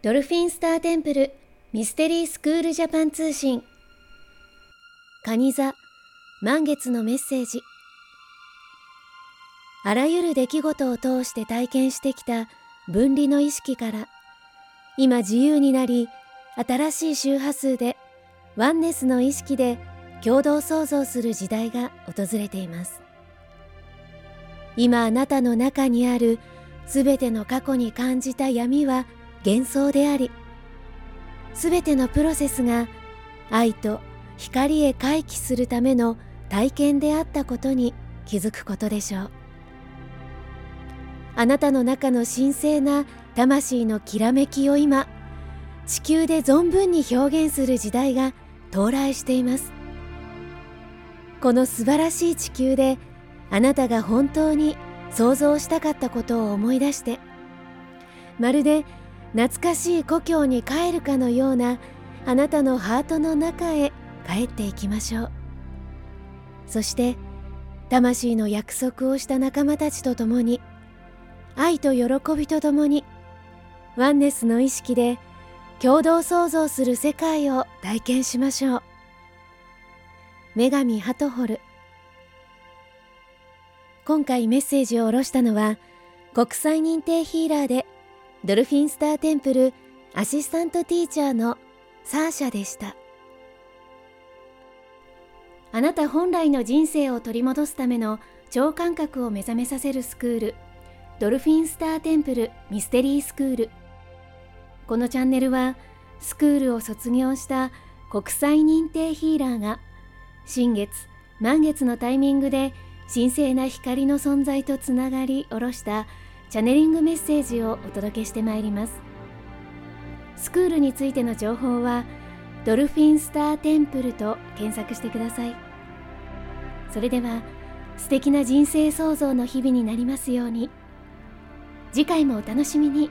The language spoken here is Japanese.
ドルフィンスターテンプルミステリースクールジャパン通信。蟹座満月のメッセージ。あらゆる出来事を通して体験してきた分離の意識から今自由になり新しい周波数でワンネスの意識で共同創造する時代が訪れています。今あなたの中にあるすべての過去に感じた闇は幻想でありすべてのプロセスが愛と光へ回帰するための体験であったことに気づくことでしょう。あなたの中の神聖な魂のきらめきを今地球で存分に表現する時代が到来しています。この素晴らしい地球であなたが本当に想像したかったことを思い出してまるで懐かしい故郷に帰るかのようなあなたのハートの中へ帰っていきましょう。そして魂の約束をした仲間たちと共に愛と喜びと共にワンネスの意識で共同創造する世界を体験しましょう。女神ハトホル。今回メッセージを下ろしたのは国際認定ヒーラーでドルフィンスターテンプルアシスタントティーチャーのサーシャでした。あなた本来の人生を取り戻すための超感覚を目覚めさせるスクールドルフィンスターテンプルミステリースクール。このチャンネルはスクールを卒業した国際認定ヒーラーが新月満月のタイミングで神聖な光の存在とつながり下ろしたチャネリングメッセージをお届けしてまいります。スクールについての情報はドルフィンスターテンプルと検索してください。それでは素敵な人生創造の日々になりますように。次回もお楽しみに。